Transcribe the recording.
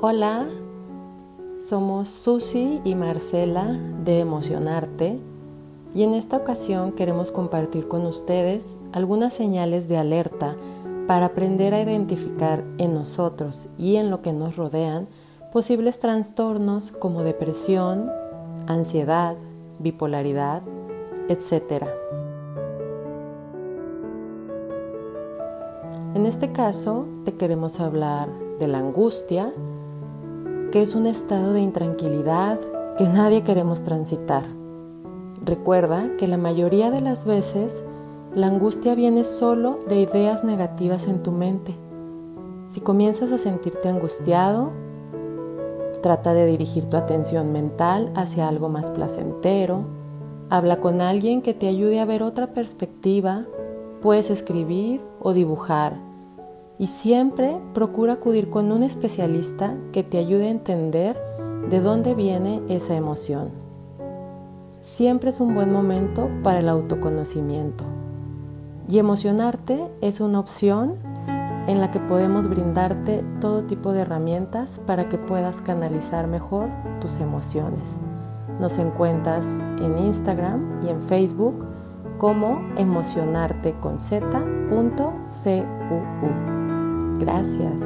Hola, somos Susi y Marcela de Emocionarte y en esta ocasión queremos compartir con ustedes algunas señales de alerta para aprender a identificar en nosotros y en lo que nos rodean posibles trastornos como depresión, ansiedad, bipolaridad, etc. En este caso te queremos hablar de la angustia, que es un estado de intranquilidad que nadie queremos transitar. Recuerda que la mayoría de las veces la angustia viene solo de ideas negativas en tu mente. Si comienzas a sentirte angustiado, trata de dirigir tu atención mental hacia algo más placentero. Habla con alguien que te ayude a ver otra perspectiva. Puedes escribir o dibujar y siempre procura acudir con un especialista que te ayude a entender de dónde viene esa emoción. Siempre es un buen momento para el autoconocimiento. Y emocionarte es una opción en la que podemos brindarte todo tipo de herramientas para que puedas canalizar mejor tus emociones. Nos encuentras en Instagram y en Facebook como emocionarte con z.cuu. Gracias.